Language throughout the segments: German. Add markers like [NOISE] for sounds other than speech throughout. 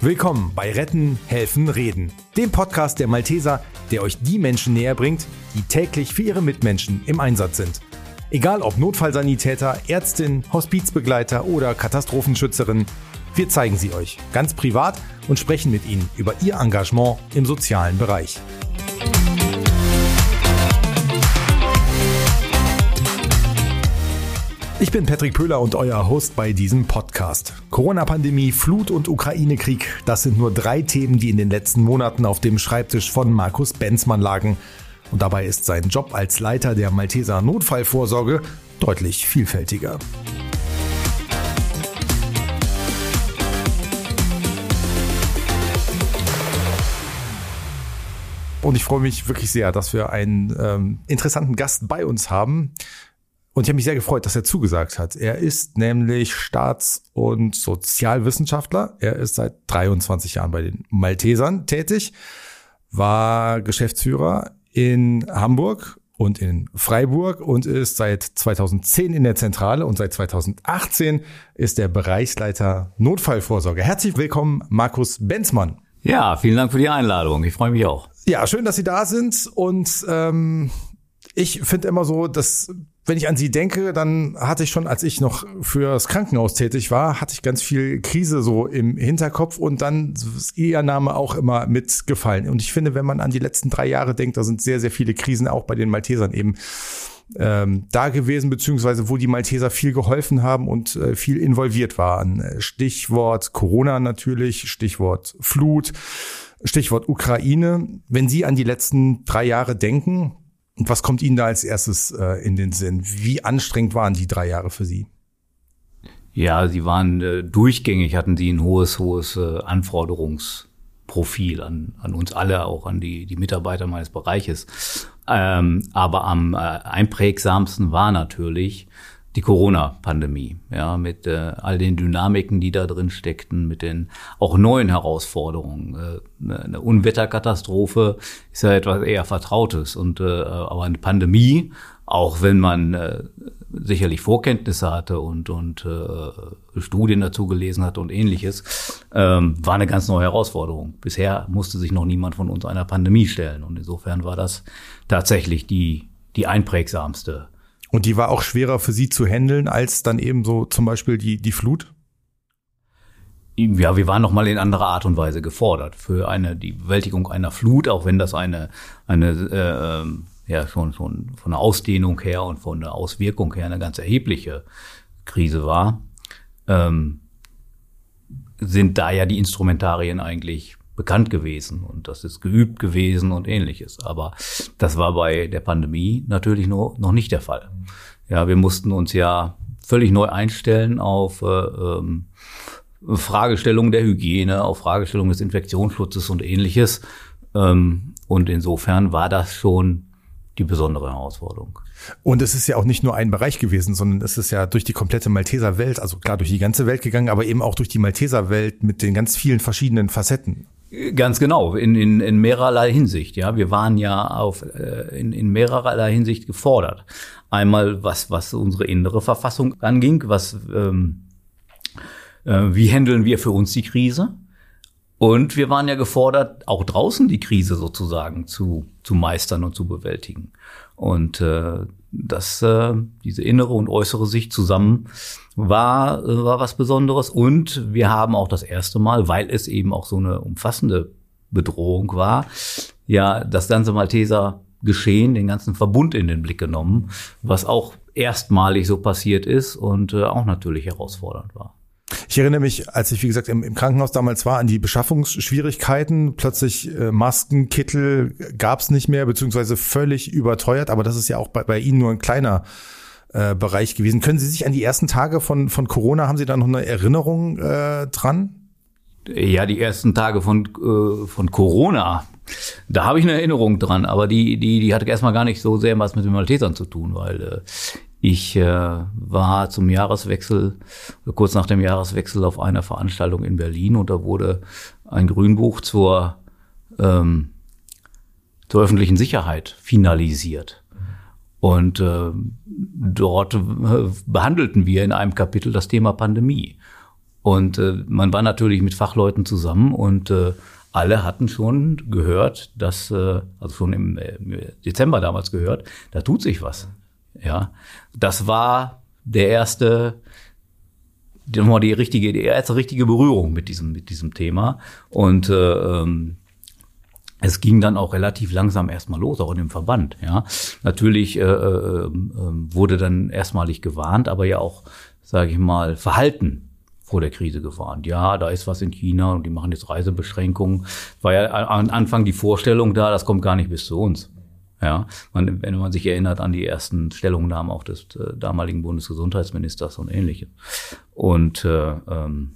Willkommen bei Retten, Helfen, Reden, dem Podcast der Malteser, der euch die Menschen näher bringt, die täglich für ihre Mitmenschen im Einsatz sind. Egal ob Notfallsanitäter, Ärztin, Hospizbegleiter oder Katastrophenschützerin, wir zeigen sie euch ganz privat und sprechen mit ihnen über ihr Engagement im sozialen Bereich. Ich bin Patrick Pöhler und euer Host bei diesem Podcast. Corona-Pandemie, Flut und Ukraine-Krieg, das sind nur drei Themen, die in den letzten Monaten auf dem Schreibtisch von Markus Benzmann lagen. Und dabei ist sein Job als Leiter der Malteser Notfallvorsorge deutlich vielfältiger. Und ich freue mich wirklich sehr, dass wir einen ähm, interessanten Gast bei uns haben. Und ich habe mich sehr gefreut, dass er zugesagt hat. Er ist nämlich Staats- und Sozialwissenschaftler. Er ist seit 23 Jahren bei den Maltesern tätig, war Geschäftsführer in Hamburg und in Freiburg und ist seit 2010 in der Zentrale und seit 2018 ist er Bereichsleiter Notfallvorsorge. Herzlich willkommen, Markus Benzmann. Ja, vielen Dank für die Einladung. Ich freue mich auch. Ja, schön, dass Sie da sind und ähm, ich finde immer so, dass wenn ich an sie denke, dann hatte ich schon, als ich noch fürs Krankenhaus tätig war, hatte ich ganz viel Krise so im Hinterkopf und dann ist ihr Name auch immer mitgefallen. Und ich finde, wenn man an die letzten drei Jahre denkt, da sind sehr, sehr viele Krisen auch bei den Maltesern eben ähm, da gewesen, beziehungsweise wo die Malteser viel geholfen haben und äh, viel involviert waren. Stichwort Corona natürlich, Stichwort Flut, Stichwort Ukraine. Wenn Sie an die letzten drei Jahre denken, und was kommt Ihnen da als erstes äh, in den Sinn? Wie anstrengend waren die drei Jahre für Sie? Ja, sie waren äh, durchgängig, hatten sie ein hohes, hohes äh, Anforderungsprofil an, an uns alle, auch an die, die Mitarbeiter meines Bereiches. Ähm, aber am äh, einprägsamsten war natürlich die Corona-Pandemie, ja, mit äh, all den Dynamiken, die da drin steckten, mit den auch neuen Herausforderungen. Äh, eine Unwetterkatastrophe ist ja etwas eher Vertrautes und äh, aber eine Pandemie, auch wenn man äh, sicherlich Vorkenntnisse hatte und und äh, Studien dazu gelesen hatte und ähnliches, ähm, war eine ganz neue Herausforderung. Bisher musste sich noch niemand von uns einer Pandemie stellen und insofern war das tatsächlich die die einprägsamste und die war auch schwerer für sie zu handeln als dann eben so zum Beispiel die, die Flut? Ja, wir waren noch mal in anderer Art und Weise gefordert für eine die Bewältigung einer Flut, auch wenn das eine eine äh, ja schon schon von der Ausdehnung her und von der Auswirkung her eine ganz erhebliche Krise war, ähm, sind da ja die Instrumentarien eigentlich bekannt gewesen und das ist geübt gewesen und ähnliches. Aber das war bei der Pandemie natürlich noch, noch nicht der Fall. Ja, wir mussten uns ja völlig neu einstellen auf äh, ähm, Fragestellungen der Hygiene, auf Fragestellungen des Infektionsschutzes und ähnliches. Ähm, und insofern war das schon die besondere Herausforderung. Und es ist ja auch nicht nur ein Bereich gewesen, sondern es ist ja durch die komplette Malteser Welt, also klar durch die ganze Welt gegangen, aber eben auch durch die Malteser Welt mit den ganz vielen verschiedenen Facetten. Ganz genau, in, in, in mehrerlei Hinsicht. Ja, wir waren ja auf äh, in, in mehrerlei Hinsicht gefordert. Einmal was was unsere innere Verfassung anging, was ähm, äh, wie handeln wir für uns die Krise? Und wir waren ja gefordert, auch draußen die Krise sozusagen zu zu meistern und zu bewältigen. Und äh, das, äh, diese innere und äußere Sicht zusammen war, äh, war was Besonderes. Und wir haben auch das erste Mal, weil es eben auch so eine umfassende Bedrohung war, ja, das ganze Malteser Geschehen, den ganzen Verbund in den Blick genommen, was auch erstmalig so passiert ist und äh, auch natürlich herausfordernd war. Ich erinnere mich, als ich, wie gesagt, im, im Krankenhaus damals war, an die Beschaffungsschwierigkeiten. Plötzlich äh, Masken, Kittel gab nicht mehr, beziehungsweise völlig überteuert. Aber das ist ja auch bei, bei Ihnen nur ein kleiner äh, Bereich gewesen. Können Sie sich an die ersten Tage von, von Corona, haben Sie da noch eine Erinnerung äh, dran? Ja, die ersten Tage von, äh, von Corona, da habe ich eine Erinnerung dran, aber die, die, die hatte erstmal gar nicht so sehr was mit den Maltesern zu tun, weil äh, ich äh, war zum Jahreswechsel, kurz nach dem Jahreswechsel auf einer Veranstaltung in Berlin und da wurde ein Grünbuch zur, ähm, zur öffentlichen Sicherheit finalisiert. Und äh, dort äh, behandelten wir in einem Kapitel das Thema Pandemie. Und äh, man war natürlich mit Fachleuten zusammen und äh, alle hatten schon gehört, dass, äh, also schon im, äh, im Dezember damals gehört, da tut sich was. Ja, das war der erste, die, die richtige, die erste richtige Berührung mit diesem, mit diesem Thema. Und äh, ähm, es ging dann auch relativ langsam erstmal los, auch in dem Verband. Ja, natürlich äh, äh, äh, wurde dann erstmalig gewarnt, aber ja auch, sage ich mal, Verhalten vor der Krise gewarnt. Ja, da ist was in China und die machen jetzt Reisebeschränkungen. War ja am Anfang die Vorstellung da, das kommt gar nicht bis zu uns. Ja, man, wenn man sich erinnert an die ersten Stellungnahmen auch des äh, damaligen Bundesgesundheitsministers und ähnlichem. Und äh, ähm,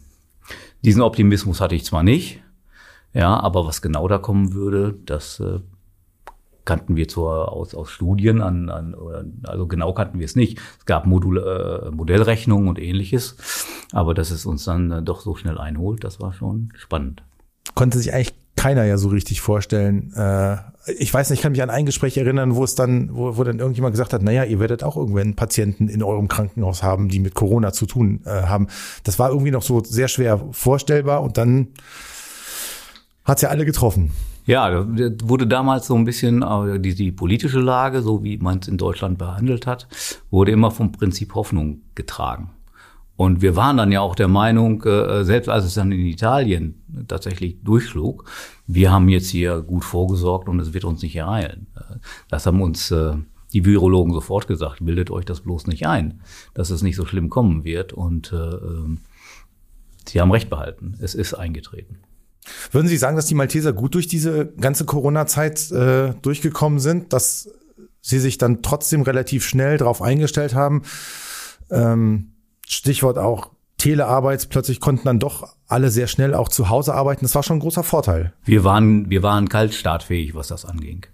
diesen Optimismus hatte ich zwar nicht, ja, aber was genau da kommen würde, das äh, kannten wir zwar aus, aus Studien an, an also genau kannten wir es nicht. Es gab Modul, äh, Modellrechnungen und ähnliches, aber dass es uns dann äh, doch so schnell einholt, das war schon spannend. Konnte sich eigentlich keiner ja so richtig vorstellen. Äh, ich weiß nicht, ich kann mich an ein Gespräch erinnern, wo es dann, wo, wo dann irgendjemand gesagt hat, naja, ihr werdet auch irgendwann Patienten in eurem Krankenhaus haben, die mit Corona zu tun äh, haben. Das war irgendwie noch so sehr schwer vorstellbar und dann hat's ja alle getroffen. Ja, wurde damals so ein bisschen äh, die, die politische Lage, so wie man es in Deutschland behandelt hat, wurde immer vom Prinzip Hoffnung getragen. Und wir waren dann ja auch der Meinung, äh, selbst als es dann in Italien tatsächlich durchschlug, wir haben jetzt hier gut vorgesorgt und es wird uns nicht ereilen. Das haben uns äh, die Virologen sofort gesagt, bildet euch das bloß nicht ein, dass es nicht so schlimm kommen wird. Und äh, ähm, sie haben recht behalten. Es ist eingetreten. Würden Sie sagen, dass die Malteser gut durch diese ganze Corona-Zeit äh, durchgekommen sind, dass sie sich dann trotzdem relativ schnell darauf eingestellt haben? Ähm, Stichwort auch Telearbeit, plötzlich konnten dann doch alle sehr schnell auch zu Hause arbeiten. Das war schon ein großer Vorteil. Wir waren, wir waren kaltstartfähig, was das anging.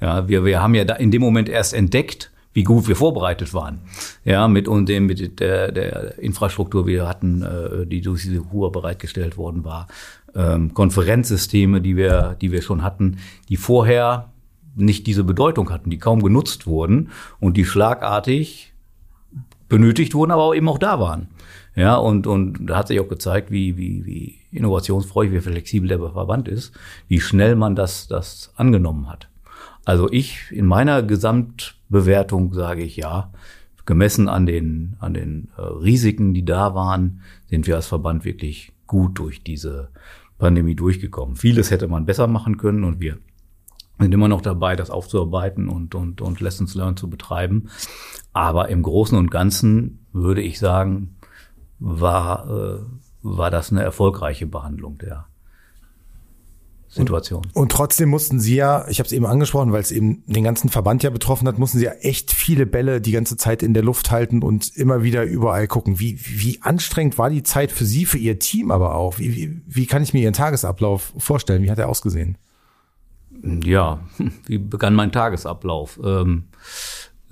Ja, wir, wir haben ja da in dem Moment erst entdeckt, wie gut wir vorbereitet waren. Ja, mit und dem, mit der, der Infrastruktur, wir hatten, äh, die durch diese HUA bereitgestellt worden war, ähm, Konferenzsysteme, die wir, die wir schon hatten, die vorher nicht diese Bedeutung hatten, die kaum genutzt wurden und die schlagartig benötigt wurden, aber eben auch da waren. Ja, und, und da hat sich auch gezeigt, wie, wie, wie innovationsfreudig, wie flexibel der Verband ist, wie schnell man das, das angenommen hat. Also ich in meiner Gesamtbewertung sage ich ja, gemessen an den, an den äh, Risiken, die da waren, sind wir als Verband wirklich gut durch diese Pandemie durchgekommen. Vieles hätte man besser machen können und wir sind immer noch dabei, das aufzuarbeiten und, und, und Lessons Learned zu betreiben. Aber im Großen und Ganzen würde ich sagen, war, äh, war das eine erfolgreiche Behandlung der Situation. Und, und trotzdem mussten Sie ja, ich habe es eben angesprochen, weil es eben den ganzen Verband ja betroffen hat, mussten Sie ja echt viele Bälle die ganze Zeit in der Luft halten und immer wieder überall gucken. Wie, wie anstrengend war die Zeit für Sie, für Ihr Team aber auch? Wie, wie, wie kann ich mir Ihren Tagesablauf vorstellen? Wie hat er ausgesehen? Ja, wie begann mein Tagesablauf? Ähm,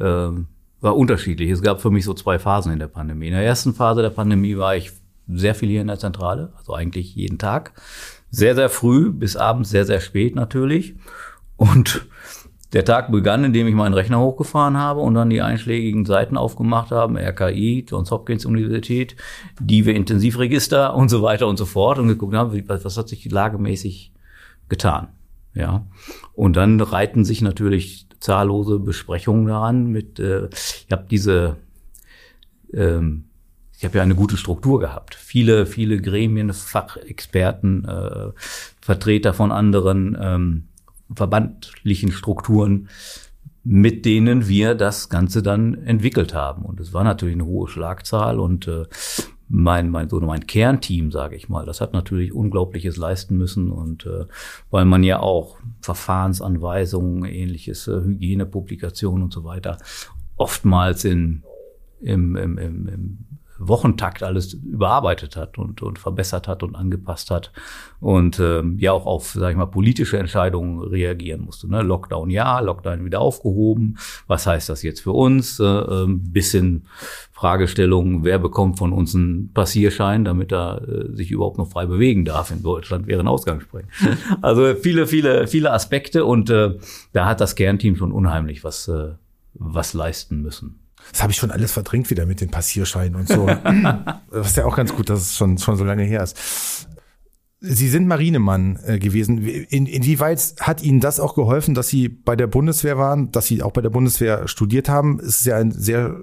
ähm, war unterschiedlich. Es gab für mich so zwei Phasen in der Pandemie. In der ersten Phase der Pandemie war ich sehr viel hier in der Zentrale, also eigentlich jeden Tag sehr, sehr früh bis abends sehr, sehr spät natürlich. Und der Tag begann, indem ich meinen Rechner hochgefahren habe und dann die einschlägigen Seiten aufgemacht haben, RKI, Johns Hopkins Universität, wir Intensivregister und so weiter und so fort und geguckt haben, was hat sich lagemäßig getan. Ja. Und dann reiten sich natürlich zahllose Besprechungen daran mit, äh, ich habe diese ähm, ich habe ja eine gute Struktur gehabt. Viele, viele Gremien, Fachexperten, äh, Vertreter von anderen ähm, verbandlichen Strukturen, mit denen wir das Ganze dann entwickelt haben. Und es war natürlich eine hohe Schlagzahl und äh, mein, mein, so mein Kernteam, sage ich mal, das hat natürlich Unglaubliches leisten müssen und äh, weil man ja auch Verfahrensanweisungen, ähnliches, äh, Hygienepublikationen und so weiter oftmals in im, im, im, im Wochentakt alles überarbeitet hat und, und verbessert hat und angepasst hat und ähm, ja auch auf, sag ich mal, politische Entscheidungen reagieren musste. Ne? Lockdown ja, Lockdown wieder aufgehoben. Was heißt das jetzt für uns? Äh, äh, bisschen Fragestellungen, wer bekommt von uns einen Passierschein, damit er äh, sich überhaupt noch frei bewegen darf in Deutschland wäre ein Ausgangsspreng. [LAUGHS] also viele, viele, viele Aspekte und äh, da hat das Kernteam schon unheimlich was, äh, was leisten müssen. Das habe ich schon alles verdrängt wieder mit den Passierscheinen und so. [LAUGHS] das ist ja auch ganz gut, dass es schon, schon so lange her ist. Sie sind Marinemann äh, gewesen. In, inwieweit hat Ihnen das auch geholfen, dass Sie bei der Bundeswehr waren, dass Sie auch bei der Bundeswehr studiert haben? Es ist ja ein sehr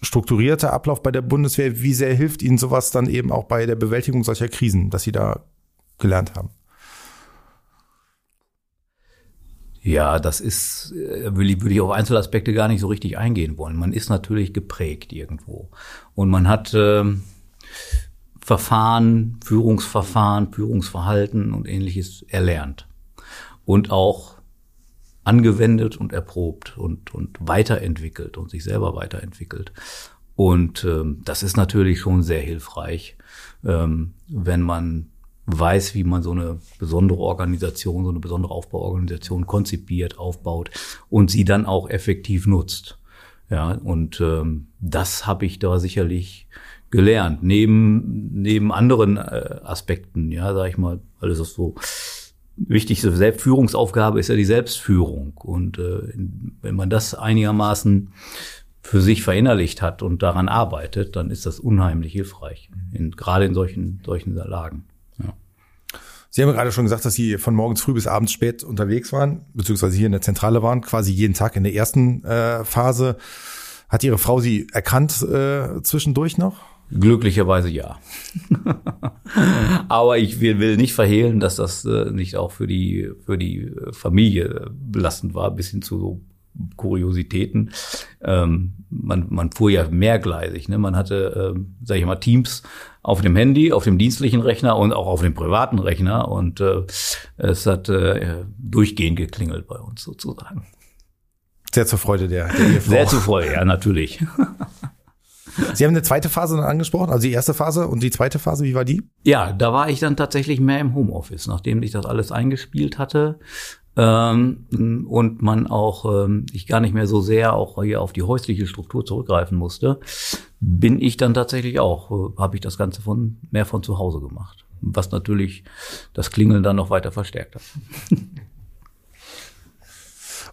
strukturierter Ablauf bei der Bundeswehr. Wie sehr hilft Ihnen sowas dann eben auch bei der Bewältigung solcher Krisen, dass Sie da gelernt haben? Ja, das ist, äh, würde ich auf Einzelaspekte gar nicht so richtig eingehen wollen. Man ist natürlich geprägt irgendwo. Und man hat äh, Verfahren, Führungsverfahren, Führungsverhalten und ähnliches erlernt. Und auch angewendet und erprobt und, und weiterentwickelt und sich selber weiterentwickelt. Und ähm, das ist natürlich schon sehr hilfreich, ähm, wenn man weiß, wie man so eine besondere Organisation, so eine besondere Aufbauorganisation konzipiert, aufbaut und sie dann auch effektiv nutzt. Ja, und ähm, das habe ich da sicherlich gelernt, neben neben anderen äh, Aspekten, ja, sag ich mal, alles ist so wichtigste Selbstführungsaufgabe ist ja die Selbstführung und äh, wenn man das einigermaßen für sich verinnerlicht hat und daran arbeitet, dann ist das unheimlich hilfreich, in, gerade in solchen solchen Lagen. Sie haben gerade schon gesagt, dass Sie von morgens früh bis abends spät unterwegs waren, beziehungsweise hier in der Zentrale waren, quasi jeden Tag in der ersten äh, Phase. Hat Ihre Frau Sie erkannt äh, zwischendurch noch? Glücklicherweise ja. [LAUGHS] Aber ich will, will, nicht verhehlen, dass das äh, nicht auch für die, für die Familie belastend war, bis hin zu so Kuriositäten. Ähm, man, man fuhr ja mehrgleisig. Ne? Man hatte, äh, sag ich mal, Teams auf dem Handy, auf dem dienstlichen Rechner und auch auf dem privaten Rechner. Und äh, es hat äh, durchgehend geklingelt bei uns sozusagen. Sehr zur Freude der, der Ehefrau. Sehr zur Freude, ja, natürlich. Sie haben eine zweite Phase dann angesprochen, also die erste Phase und die zweite Phase, wie war die? Ja, da war ich dann tatsächlich mehr im Homeoffice, nachdem ich das alles eingespielt hatte ähm, und man auch ähm, ich gar nicht mehr so sehr auch hier auf die häusliche Struktur zurückgreifen musste, bin ich dann tatsächlich auch, äh, habe ich das Ganze von mehr von zu Hause gemacht, was natürlich das Klingeln dann noch weiter verstärkt hat. [LAUGHS]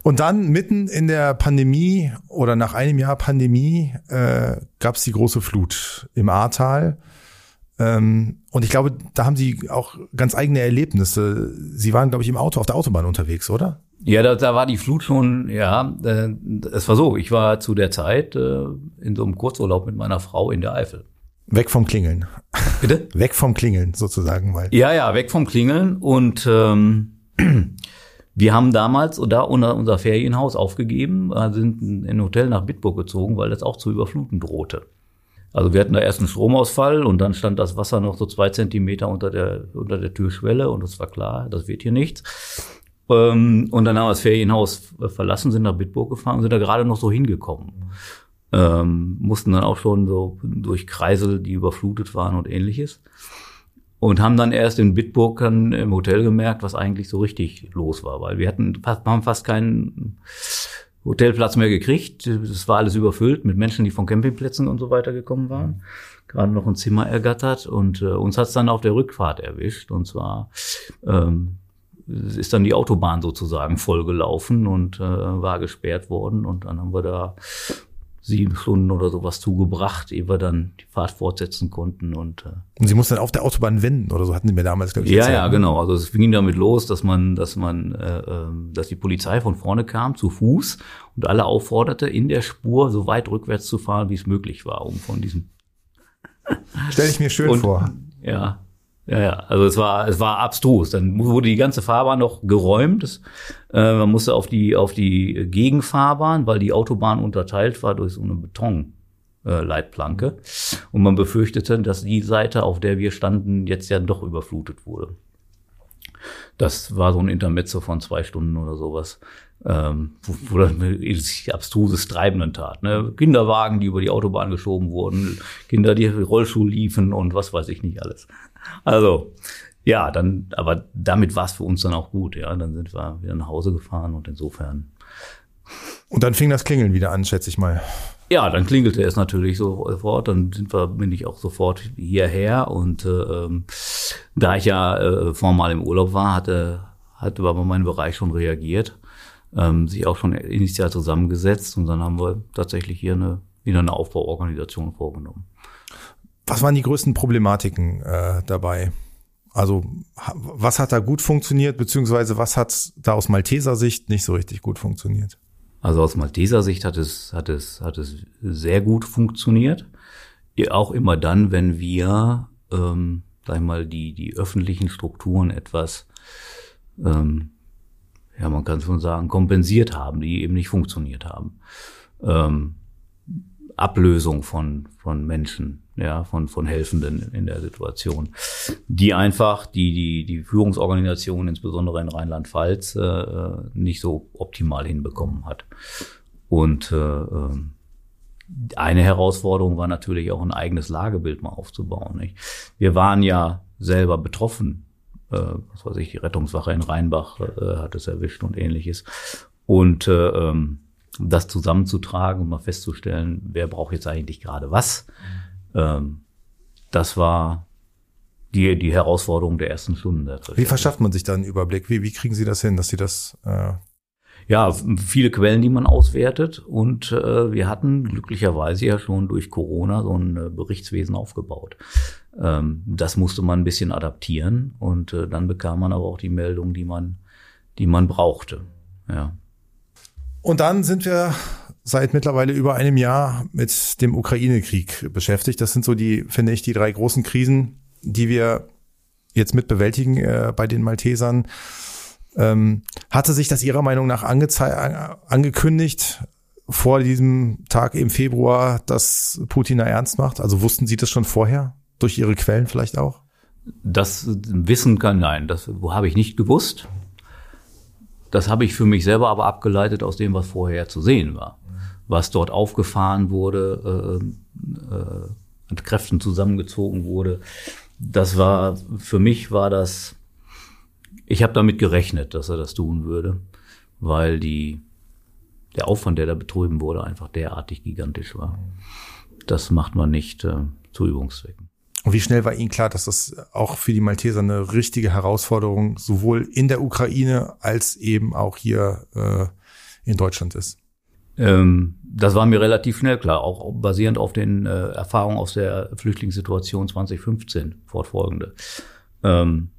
Und dann mitten in der Pandemie oder nach einem Jahr Pandemie äh, gab es die große Flut im Ahrtal. Ähm, und ich glaube, da haben Sie auch ganz eigene Erlebnisse. Sie waren, glaube ich, im Auto auf der Autobahn unterwegs, oder? Ja, da, da war die Flut schon, ja, äh, es war so, ich war zu der Zeit äh, in so einem Kurzurlaub mit meiner Frau in der Eifel. Weg vom Klingeln. Bitte? [LAUGHS] weg vom Klingeln sozusagen. Weil ja, ja, weg vom Klingeln. Und ähm, [CLEARS THROAT] wir haben damals da unser Ferienhaus aufgegeben, äh, sind in ein Hotel nach Bitburg gezogen, weil das auch zu überfluten drohte. Also wir hatten da erst einen Stromausfall und dann stand das Wasser noch so zwei Zentimeter unter der, unter der Türschwelle und es war klar, das wird hier nichts. Ähm, und dann haben wir das Ferienhaus verlassen, sind nach Bitburg gefahren und sind da gerade noch so hingekommen. Ähm, mussten dann auch schon so durch Kreisel, die überflutet waren und ähnliches. Und haben dann erst in Bitburg dann im Hotel gemerkt, was eigentlich so richtig los war, weil wir hatten fast, haben fast keinen Hotelplatz mehr gekriegt. Es war alles überfüllt mit Menschen, die von Campingplätzen und so weiter gekommen waren. Mhm. Gerade noch ein Zimmer ergattert und äh, uns hat es dann auf der Rückfahrt erwischt. Und zwar ähm, ist dann die Autobahn sozusagen vollgelaufen und äh, war gesperrt worden. Und dann haben wir da sieben Stunden oder sowas zugebracht, ehe wir dann die Fahrt fortsetzen konnten. Und, äh, und Sie mussten dann auf der Autobahn wenden oder so hatten Sie mir damals, glaube ich. Ja, ja, ne? genau. Also es ging damit los, dass man, dass man, äh, ähm, dass die Polizei von vorne kam zu Fuß und alle aufforderte, in der Spur so weit rückwärts zu fahren, wie es möglich war, um von diesem Stell ich mir schön und, vor. Ja, ja, ja, also es war, es war abstrus. Dann wurde die ganze Fahrbahn noch geräumt. Das, äh, man musste auf die, auf die Gegenfahrbahn, weil die Autobahn unterteilt war durch so eine Betonleitplanke. Äh, Und man befürchtete, dass die Seite, auf der wir standen, jetzt ja doch überflutet wurde. Das war so ein Intermezzo von zwei Stunden oder sowas ähm, wo, wo sich abstruses Treiben dann tat. Ne? Kinderwagen, die über die Autobahn geschoben wurden, Kinder, die Rollschuh liefen und was weiß ich nicht alles. Also, ja, dann, aber damit war es für uns dann auch gut, ja. Dann sind wir wieder nach Hause gefahren und insofern. Und dann fing das Klingeln wieder an, schätze ich mal. Ja, dann klingelte es natürlich sofort. Dann sind wir, bin ich auch sofort hierher. Und äh, da ich ja äh, formal im Urlaub war, hatte, hatte aber mein Bereich schon reagiert ähm, sich auch schon initial zusammengesetzt und dann haben wir tatsächlich hier eine wieder eine Aufbauorganisation vorgenommen. Was waren die größten Problematiken äh, dabei? Also was hat da gut funktioniert, beziehungsweise was hat da aus Malteser Sicht nicht so richtig gut funktioniert? Also aus Malteser Sicht hat es, hat es, hat es sehr gut funktioniert. Auch immer dann, wenn wir, ähm, sag ich mal, die, die öffentlichen Strukturen etwas, ähm, ja, man kann schon sagen, kompensiert haben, die eben nicht funktioniert haben. Ähm, Ablösung von, von Menschen, ja, von, von Helfenden in der Situation, die einfach die, die, die Führungsorganisation, insbesondere in Rheinland-Pfalz, äh, nicht so optimal hinbekommen hat. Und äh, ähm, eine Herausforderung war natürlich auch ein eigenes Lagebild mal aufzubauen. Nicht? Wir waren ja selber betroffen. Äh, was weiß ich, die Rettungswache in Rheinbach äh, hat es erwischt und ähnliches. Und äh, ähm, das zusammenzutragen und mal festzustellen, wer braucht jetzt eigentlich gerade was. Ähm, das war die, die Herausforderung der ersten Stunden. Wie verschafft man sich da einen Überblick? Wie, wie kriegen Sie das hin, dass Sie das äh ja, viele Quellen, die man auswertet. Und äh, wir hatten glücklicherweise ja schon durch Corona so ein äh, Berichtswesen aufgebaut. Ähm, das musste man ein bisschen adaptieren und äh, dann bekam man aber auch die Meldung, die man, die man brauchte. Ja. Und dann sind wir seit mittlerweile über einem Jahr mit dem Ukraine-Krieg beschäftigt. Das sind so die, finde ich, die drei großen Krisen, die wir jetzt mit bewältigen äh, bei den Maltesern. Ähm, hatte sich das Ihrer Meinung nach angekündigt vor diesem Tag im Februar, dass Putin da ernst macht? Also wussten Sie das schon vorher? Durch Ihre Quellen vielleicht auch? Das Wissen kann, nein, das habe ich nicht gewusst. Das habe ich für mich selber aber abgeleitet aus dem, was vorher zu sehen war. Was dort aufgefahren wurde, äh, äh, an Kräften zusammengezogen wurde. Das war, für mich war das, ich habe damit gerechnet, dass er das tun würde, weil die, der Aufwand, der da betrieben wurde, einfach derartig gigantisch war. Das macht man nicht äh, zu Übungszwecken. Und wie schnell war Ihnen klar, dass das auch für die Malteser eine richtige Herausforderung sowohl in der Ukraine als eben auch hier äh, in Deutschland ist? Ähm, das war mir relativ schnell klar, auch basierend auf den äh, Erfahrungen aus der Flüchtlingssituation 2015 fortfolgende. Ähm,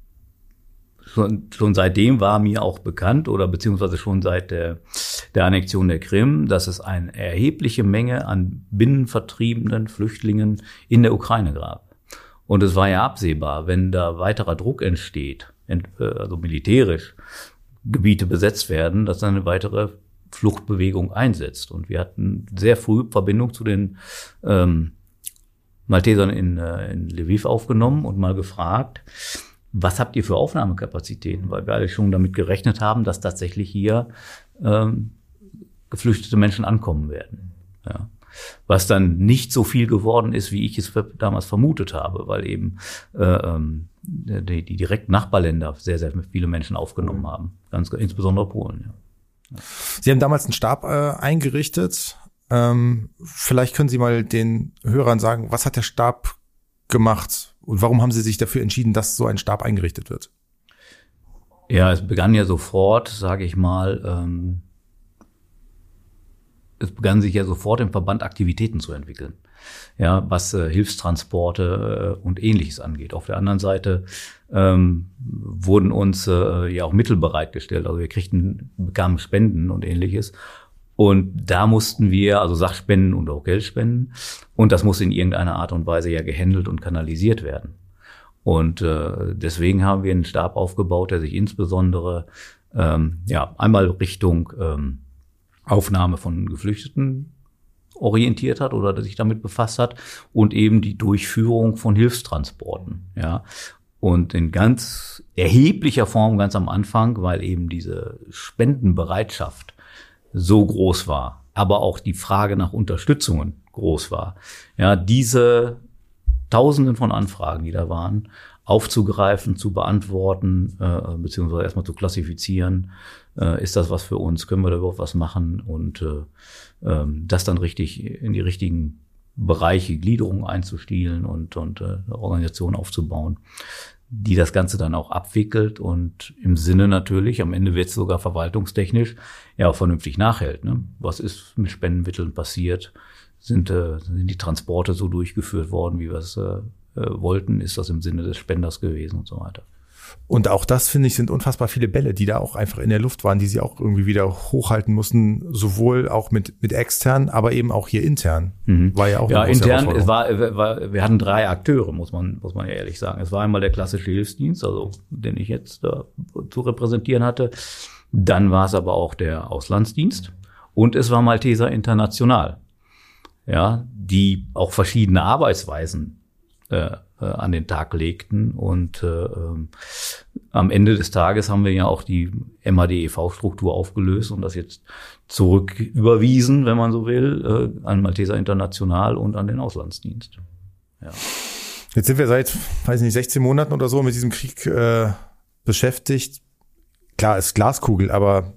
schon, schon seitdem war mir auch bekannt oder beziehungsweise schon seit der, der Annexion der Krim, dass es eine erhebliche Menge an binnenvertriebenen Flüchtlingen in der Ukraine gab. Und es war ja absehbar, wenn da weiterer Druck entsteht, äh, also militärisch Gebiete besetzt werden, dass dann eine weitere Fluchtbewegung einsetzt. Und wir hatten sehr früh Verbindung zu den ähm, Maltesern in, äh, in Lviv aufgenommen und mal gefragt, was habt ihr für Aufnahmekapazitäten? Weil wir alle schon damit gerechnet haben, dass tatsächlich hier ähm, geflüchtete Menschen ankommen werden. Ja was dann nicht so viel geworden ist, wie ich es damals vermutet habe, weil eben äh, ähm, die, die direkten Nachbarländer sehr, sehr viele Menschen aufgenommen mhm. haben, ganz insbesondere Polen. Ja. Sie haben damals einen Stab äh, eingerichtet. Ähm, vielleicht können Sie mal den Hörern sagen, was hat der Stab gemacht und warum haben Sie sich dafür entschieden, dass so ein Stab eingerichtet wird? Ja, es begann ja sofort, sage ich mal, ähm, es begannen sich ja sofort im Verband Aktivitäten zu entwickeln. Ja, was äh, Hilfstransporte äh, und ähnliches angeht. Auf der anderen Seite ähm, wurden uns äh, ja auch Mittel bereitgestellt. Also wir kriegten, bekamen Spenden und ähnliches. Und da mussten wir, also Sachspenden und auch Geldspenden, und das muss in irgendeiner Art und Weise ja gehandelt und kanalisiert werden. Und äh, deswegen haben wir einen Stab aufgebaut, der sich insbesondere ähm, ja einmal Richtung ähm, Aufnahme von Geflüchteten orientiert hat oder sich damit befasst hat und eben die Durchführung von Hilfstransporten, ja. Und in ganz erheblicher Form ganz am Anfang, weil eben diese Spendenbereitschaft so groß war, aber auch die Frage nach Unterstützungen groß war. Ja, diese Tausenden von Anfragen, die da waren, aufzugreifen, zu beantworten, äh, beziehungsweise erstmal zu klassifizieren. Äh, ist das was für uns? Können wir da überhaupt was machen? Und äh, ähm, das dann richtig in die richtigen Bereiche, Gliederungen einzustielen und, und äh, eine Organisation aufzubauen, die das Ganze dann auch abwickelt und im Sinne natürlich, am Ende wird es sogar verwaltungstechnisch, ja auch vernünftig nachhält. Ne? Was ist mit Spendenmitteln passiert? sind, äh, sind die Transporte so durchgeführt worden, wie wir es äh, äh, wollten, ist das im Sinne des Spenders gewesen und so weiter. Und auch das, finde ich, sind unfassbar viele Bälle, die da auch einfach in der Luft waren, die sie auch irgendwie wieder hochhalten mussten, sowohl auch mit, mit extern, aber eben auch hier intern. Mhm. War ja auch Ja, intern, es war, war, wir hatten drei Akteure, muss man, muss man ehrlich sagen. Es war einmal der klassische Hilfsdienst, also den ich jetzt äh, zu repräsentieren hatte. Dann war es aber auch der Auslandsdienst und es war Malteser International. Ja, die auch verschiedene Arbeitsweisen äh, äh, an den Tag legten. Und äh, ähm, am Ende des Tages haben wir ja auch die MADEV-Struktur aufgelöst und das jetzt zurück überwiesen, wenn man so will, äh, an Malteser International und an den Auslandsdienst. Ja. Jetzt sind wir seit, weiß nicht, 16 Monaten oder so mit diesem Krieg äh, beschäftigt. Klar, ist Glaskugel, aber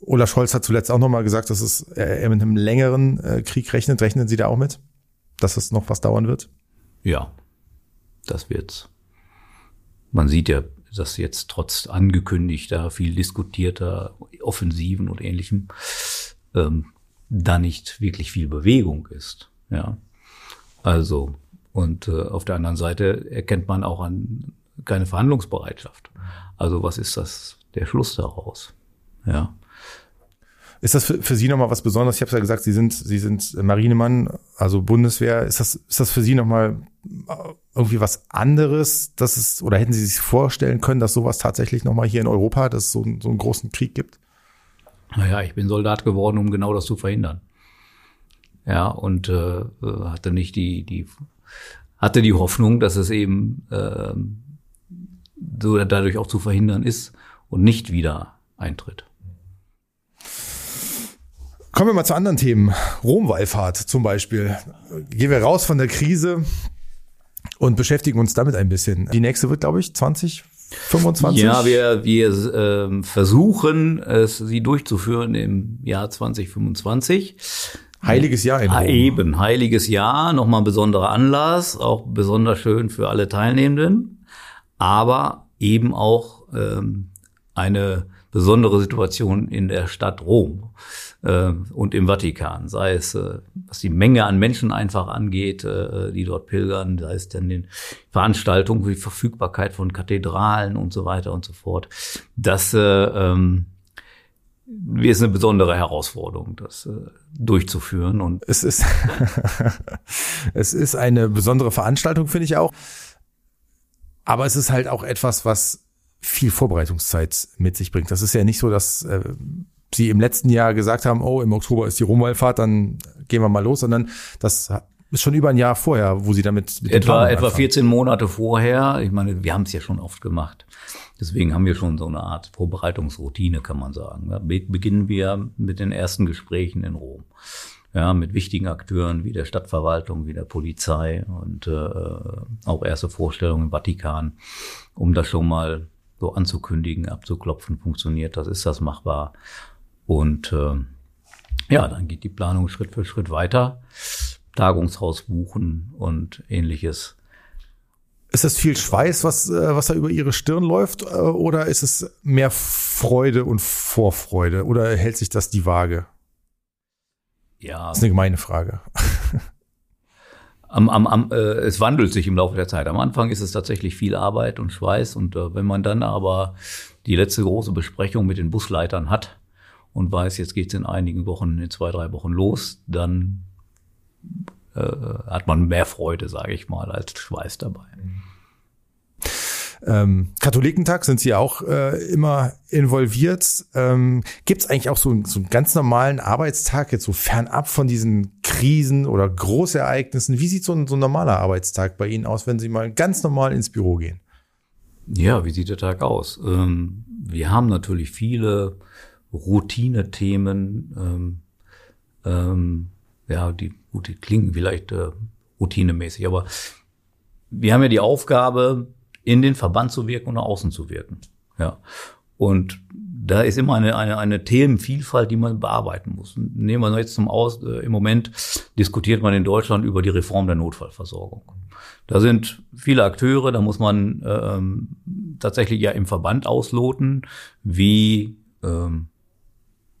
Olaf Scholz hat zuletzt auch nochmal gesagt, dass es er mit einem längeren äh, Krieg rechnet. Rechnen Sie da auch mit, dass es noch was dauern wird? Ja, das wird's. Man sieht ja, dass jetzt trotz angekündigter, viel diskutierter Offensiven und ähnlichem ähm, da nicht wirklich viel Bewegung ist. Ja, also und äh, auf der anderen Seite erkennt man auch an keine Verhandlungsbereitschaft. Also was ist das der Schluss daraus? Ja. Ist das für, für Sie nochmal was Besonderes? Ich habe ja gesagt, Sie sind, Sie sind Marinemann, also Bundeswehr. Ist das, ist das für Sie nochmal äh, irgendwie was anderes? Dass es, oder hätten Sie sich vorstellen können, dass sowas tatsächlich nochmal hier in Europa, dass es so, so einen großen Krieg gibt? Naja, ich bin Soldat geworden, um genau das zu verhindern. Ja, und äh, hatte nicht die, die, hatte die Hoffnung, dass es eben äh, so dadurch auch zu verhindern ist und nicht wieder eintritt. Kommen wir mal zu anderen Themen. Romwallfahrt zum Beispiel. Gehen wir raus von der Krise und beschäftigen uns damit ein bisschen. Die nächste wird, glaube ich, 2025. Ja, wir, wir ähm, versuchen, es sie durchzuführen im Jahr 2025. Heiliges Jahr in Rom. Eben, heiliges Jahr, nochmal ein besonderer Anlass, auch besonders schön für alle Teilnehmenden, aber eben auch ähm, eine besondere Situation in der Stadt Rom äh, und im Vatikan, sei es äh, was die Menge an Menschen einfach angeht, äh, die dort pilgern, sei es dann den Veranstaltungen, die Verfügbarkeit von Kathedralen und so weiter und so fort. Das äh, ähm, ist eine besondere Herausforderung, das äh, durchzuführen. Und es ist [LAUGHS] es ist eine besondere Veranstaltung, finde ich auch. Aber es ist halt auch etwas, was viel Vorbereitungszeit mit sich bringt. Das ist ja nicht so, dass äh, sie im letzten Jahr gesagt haben, oh, im Oktober ist die Rumwallfahrt, dann gehen wir mal los, sondern das ist schon über ein Jahr vorher, wo sie damit mit etwa etwa 14 Monate vorher. Ich meine, wir haben es ja schon oft gemacht. Deswegen haben wir schon so eine Art Vorbereitungsroutine, kann man sagen. beginnen wir mit den ersten Gesprächen in Rom. Ja, mit wichtigen Akteuren wie der Stadtverwaltung, wie der Polizei und äh, auch erste Vorstellungen im Vatikan, um das schon mal so anzukündigen, abzuklopfen, funktioniert das, ist das machbar. Und äh, ja, dann geht die Planung Schritt für Schritt weiter. Tagungshaus buchen und ähnliches. Ist das viel Schweiß, was, äh, was da über Ihre Stirn läuft, äh, oder ist es mehr Freude und Vorfreude? Oder hält sich das die Waage? Ja. Das ist eine gemeine Frage. [LAUGHS] Am, am, am, äh, es wandelt sich im Laufe der Zeit. Am Anfang ist es tatsächlich viel Arbeit und Schweiß. Und äh, wenn man dann aber die letzte große Besprechung mit den Busleitern hat, und weiß, jetzt geht's in einigen Wochen, in zwei, drei Wochen los, dann äh, hat man mehr Freude, sage ich mal, als Schweiß dabei. Ähm, Katholikentag sind Sie auch äh, immer involviert. Ähm, Gibt es eigentlich auch so, so einen ganz normalen Arbeitstag, jetzt so fernab von diesen Krisen oder Großereignissen? Wie sieht so ein, so ein normaler Arbeitstag bei Ihnen aus, wenn Sie mal ganz normal ins Büro gehen? Ja, wie sieht der Tag aus? Ähm, wir haben natürlich viele Routine-Themen, ähm, ähm, ja, die, gut, die klingen vielleicht äh, routinemäßig, aber wir haben ja die Aufgabe, in den Verband zu wirken und nach außen zu wirken. Ja. Und da ist immer eine, eine, eine Themenvielfalt, die man bearbeiten muss. Nehmen wir jetzt zum Aus, äh, im Moment diskutiert man in Deutschland über die Reform der Notfallversorgung. Da sind viele Akteure, da muss man ähm, tatsächlich ja im Verband ausloten, wie ähm,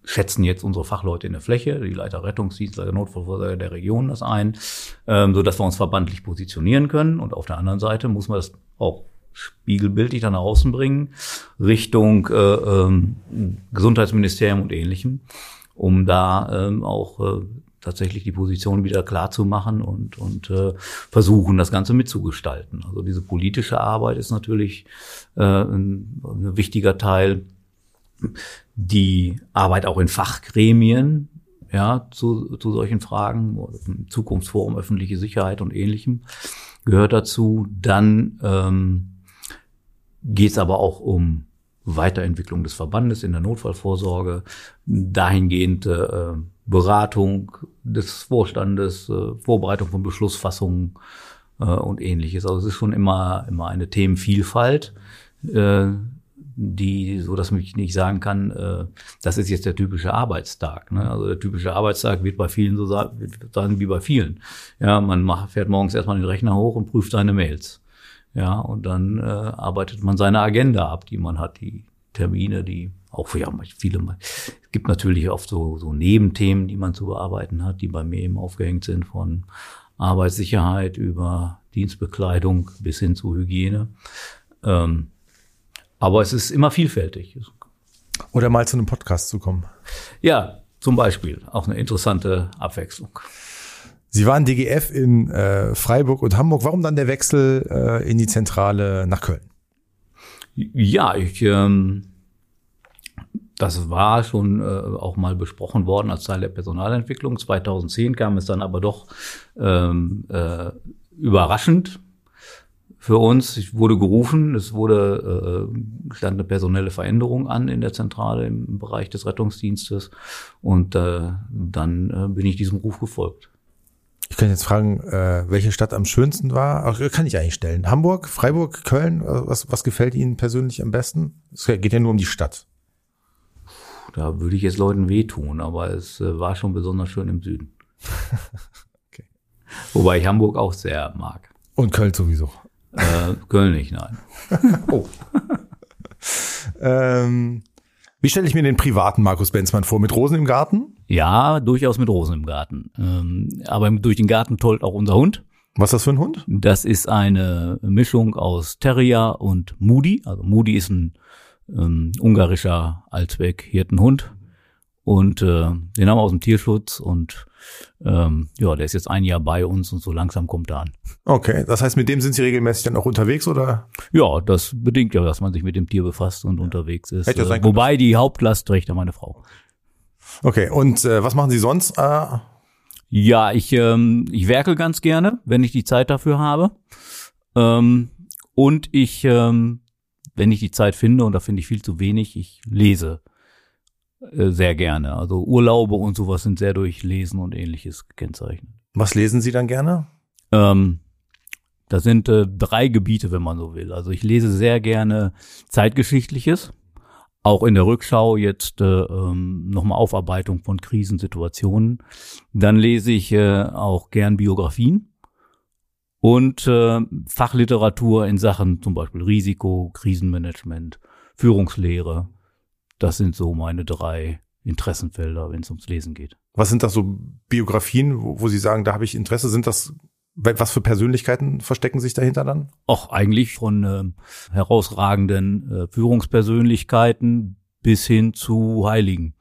schätzen jetzt unsere Fachleute in der Fläche, die Leiter Rettungsdienst, Leiter Notfallvorsorge der Region das ein, ähm, so dass wir uns verbandlich positionieren können. Und auf der anderen Seite muss man das auch spiegelbildlich dann nach außen bringen, Richtung äh, ähm, Gesundheitsministerium und ähnlichem, um da ähm, auch äh, tatsächlich die Position wieder klar zu machen und, und äh, versuchen, das Ganze mitzugestalten. Also diese politische Arbeit ist natürlich äh, ein, ein wichtiger Teil. Die Arbeit auch in Fachgremien, ja, zu, zu solchen Fragen, Zukunftsforum, öffentliche Sicherheit und ähnlichem gehört dazu. Dann ähm, geht es aber auch um Weiterentwicklung des Verbandes in der Notfallvorsorge, dahingehend äh, Beratung des Vorstandes, äh, Vorbereitung von Beschlussfassungen äh, und ähnliches. Also es ist schon immer, immer eine Themenvielfalt, äh, die, so dass ich nicht sagen kann, äh, das ist jetzt der typische Arbeitstag. Ne? Also der typische Arbeitstag wird bei vielen so sagen wie bei vielen. Ja, man macht, fährt morgens erstmal den Rechner hoch und prüft seine Mails. Ja, und dann äh, arbeitet man seine Agenda ab, die man hat, die Termine, die auch für ja, viele. Es gibt natürlich oft so, so Nebenthemen, die man zu bearbeiten hat, die bei mir eben aufgehängt sind von Arbeitssicherheit über Dienstbekleidung bis hin zu Hygiene. Ähm, aber es ist immer vielfältig. Oder mal zu einem Podcast zu kommen. Ja, zum Beispiel. Auch eine interessante Abwechslung. Sie waren DGF in äh, Freiburg und Hamburg. Warum dann der Wechsel äh, in die Zentrale nach Köln? Ja, ich, ähm, das war schon äh, auch mal besprochen worden als Teil der Personalentwicklung. 2010 kam es dann aber doch ähm, äh, überraschend für uns. Ich wurde gerufen, es wurde äh, stand eine personelle Veränderung an in der Zentrale im Bereich des Rettungsdienstes und äh, dann äh, bin ich diesem Ruf gefolgt. Ich kann jetzt fragen, äh, welche Stadt am schönsten war. Ach, kann ich eigentlich stellen. Hamburg, Freiburg, Köln. Was, was gefällt Ihnen persönlich am besten? Es geht ja nur um die Stadt. Da würde ich jetzt Leuten wehtun, aber es äh, war schon besonders schön im Süden. [LAUGHS] okay. Wobei ich Hamburg auch sehr mag. Und Köln sowieso. Äh, Köln nicht, nein. [LAUGHS] oh. [LAUGHS] ähm, wie stelle ich mir den privaten Markus Benzmann vor? Mit Rosen im Garten? Ja, durchaus mit Rosen im Garten. Ähm, aber durch den Garten tollt auch unser Hund. Was ist das für ein Hund? Das ist eine Mischung aus Terrier und Moody. Also Moody ist ein ähm, ungarischer Allzweck-Hirtenhund. Und äh, den haben wir aus dem Tierschutz und ähm, ja, der ist jetzt ein Jahr bei uns und so langsam kommt er an. Okay, das heißt, mit dem sind Sie regelmäßig dann auch unterwegs oder? Ja, das bedingt ja, dass man sich mit dem Tier befasst und ja. unterwegs ist. Hätte äh, wobei die Hauptlast trägt ja meine Frau. Okay, und äh, was machen Sie sonst? Äh? Ja, ich, ähm, ich werke ganz gerne, wenn ich die Zeit dafür habe. Ähm, und ich, ähm, wenn ich die Zeit finde, und da finde ich viel zu wenig, ich lese sehr gerne. Also Urlaube und sowas sind sehr durch Lesen und ähnliches gekennzeichnet. Was lesen Sie dann gerne? Ähm, das sind äh, drei Gebiete, wenn man so will. Also ich lese sehr gerne Zeitgeschichtliches, auch in der Rückschau jetzt äh, ähm, nochmal Aufarbeitung von Krisensituationen. Dann lese ich äh, auch gern Biografien und äh, Fachliteratur in Sachen zum Beispiel Risiko, Krisenmanagement, Führungslehre. Das sind so meine drei Interessenfelder, wenn es ums Lesen geht. Was sind das so Biografien, wo, wo Sie sagen, da habe ich Interesse? Sind das was für Persönlichkeiten verstecken sich dahinter dann? Auch eigentlich von äh, herausragenden äh, Führungspersönlichkeiten bis hin zu Heiligen.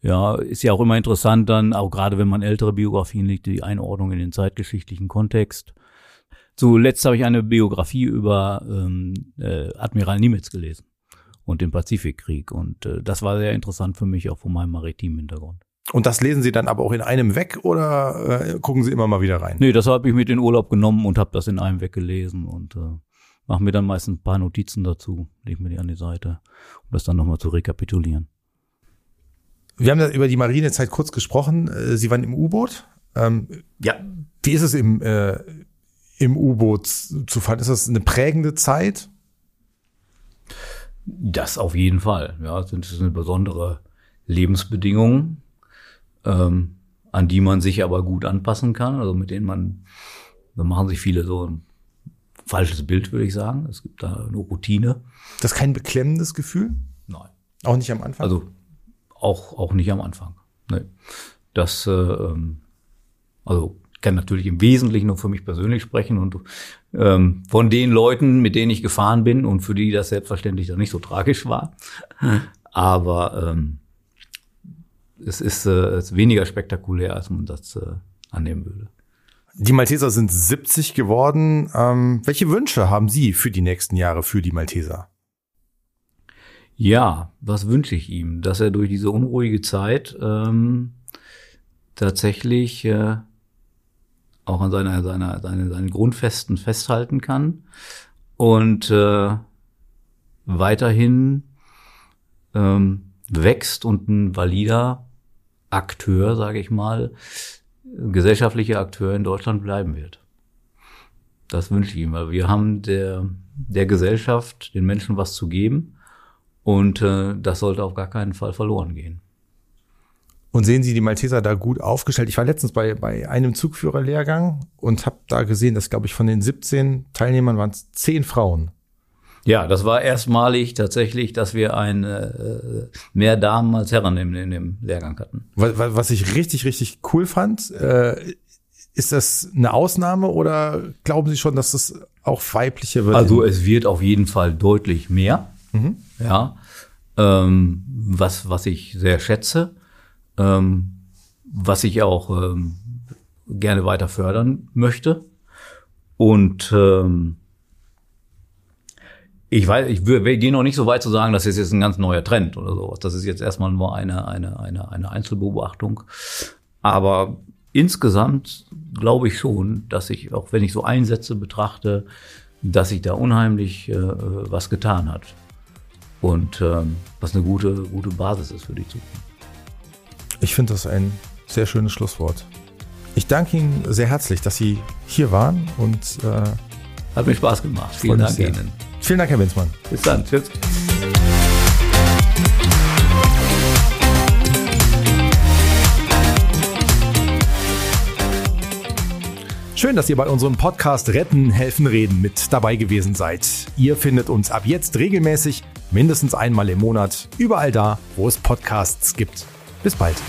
Ja, ist ja auch immer interessant dann, auch gerade wenn man ältere Biografien liegt, die Einordnung in den zeitgeschichtlichen Kontext. Zuletzt habe ich eine Biografie über ähm, äh, Admiral Nimitz gelesen und den Pazifikkrieg. Und äh, das war sehr interessant für mich, auch von meinem maritimen Hintergrund. Und das lesen Sie dann aber auch in einem weg oder äh, gucken Sie immer mal wieder rein? Nee, das habe ich mit in Urlaub genommen und habe das in einem weggelesen und äh, mache mir dann meistens ein paar Notizen dazu, lege mir die an die Seite, um das dann nochmal zu rekapitulieren. Wir haben da über die Marinezeit kurz gesprochen. Äh, Sie waren im U-Boot. Ähm, ja. Wie ist es im, äh, im U-Boot zu fahren? Ist das eine prägende Zeit? Das auf jeden Fall. Ja, das sind eine besondere Lebensbedingungen, ähm, an die man sich aber gut anpassen kann, also mit denen man, da machen sich viele so ein falsches Bild, würde ich sagen. Es gibt da eine Routine. Das ist kein beklemmendes Gefühl? Nein. Auch nicht am Anfang? Also auch, auch nicht am Anfang. Nee. Das, äh, ähm, also kann natürlich im Wesentlichen nur für mich persönlich sprechen und ähm, von den Leuten, mit denen ich gefahren bin und für die das selbstverständlich dann nicht so tragisch war. Aber ähm, es ist, äh, ist weniger spektakulär, als man das äh, annehmen würde. Die Malteser sind 70 geworden. Ähm, welche Wünsche haben Sie für die nächsten Jahre für die Malteser? Ja, was wünsche ich ihm? Dass er durch diese unruhige Zeit ähm, tatsächlich äh, auch an seiner, seiner, seine, seinen Grundfesten festhalten kann und äh, weiterhin ähm, wächst und ein valider Akteur, sage ich mal, gesellschaftlicher Akteur in Deutschland bleiben wird. Das wünsche ich ihm, weil wir haben der, der Gesellschaft, den Menschen was zu geben und äh, das sollte auf gar keinen Fall verloren gehen. Und sehen Sie die Malteser da gut aufgestellt? Ich war letztens bei, bei einem Zugführerlehrgang und habe da gesehen, dass, glaube ich, von den 17 Teilnehmern waren es 10 Frauen. Ja, das war erstmalig tatsächlich, dass wir ein, äh, mehr Damen als Herren in, in dem Lehrgang hatten. Was, was ich richtig, richtig cool fand, äh, ist das eine Ausnahme oder glauben Sie schon, dass das auch weibliche wird? Also es wird auf jeden Fall deutlich mehr. Mhm. Ja, ähm, was, was ich sehr schätze ähm, was ich auch ähm, gerne weiter fördern möchte. Und ähm, ich weiß, ich wir gehen noch nicht so weit zu sagen, das ist jetzt ein ganz neuer Trend oder sowas. Das ist jetzt erstmal nur eine, eine, eine, eine Einzelbeobachtung. Aber insgesamt glaube ich schon, dass ich, auch wenn ich so Einsätze betrachte, dass sich da unheimlich äh, was getan hat. Und ähm, was eine gute, gute Basis ist für die Zukunft. Ich finde das ein sehr schönes Schlusswort. Ich danke Ihnen sehr herzlich, dass Sie hier waren und äh, hat mir Spaß gemacht. Vielen Dank sehr. Ihnen. Vielen Dank, Herr Winzmann. Bis dann. Tschüss. Schön, dass ihr bei unserem Podcast Retten, Helfen, Reden mit dabei gewesen seid. Ihr findet uns ab jetzt regelmäßig, mindestens einmal im Monat, überall da, wo es Podcasts gibt. Bis bald.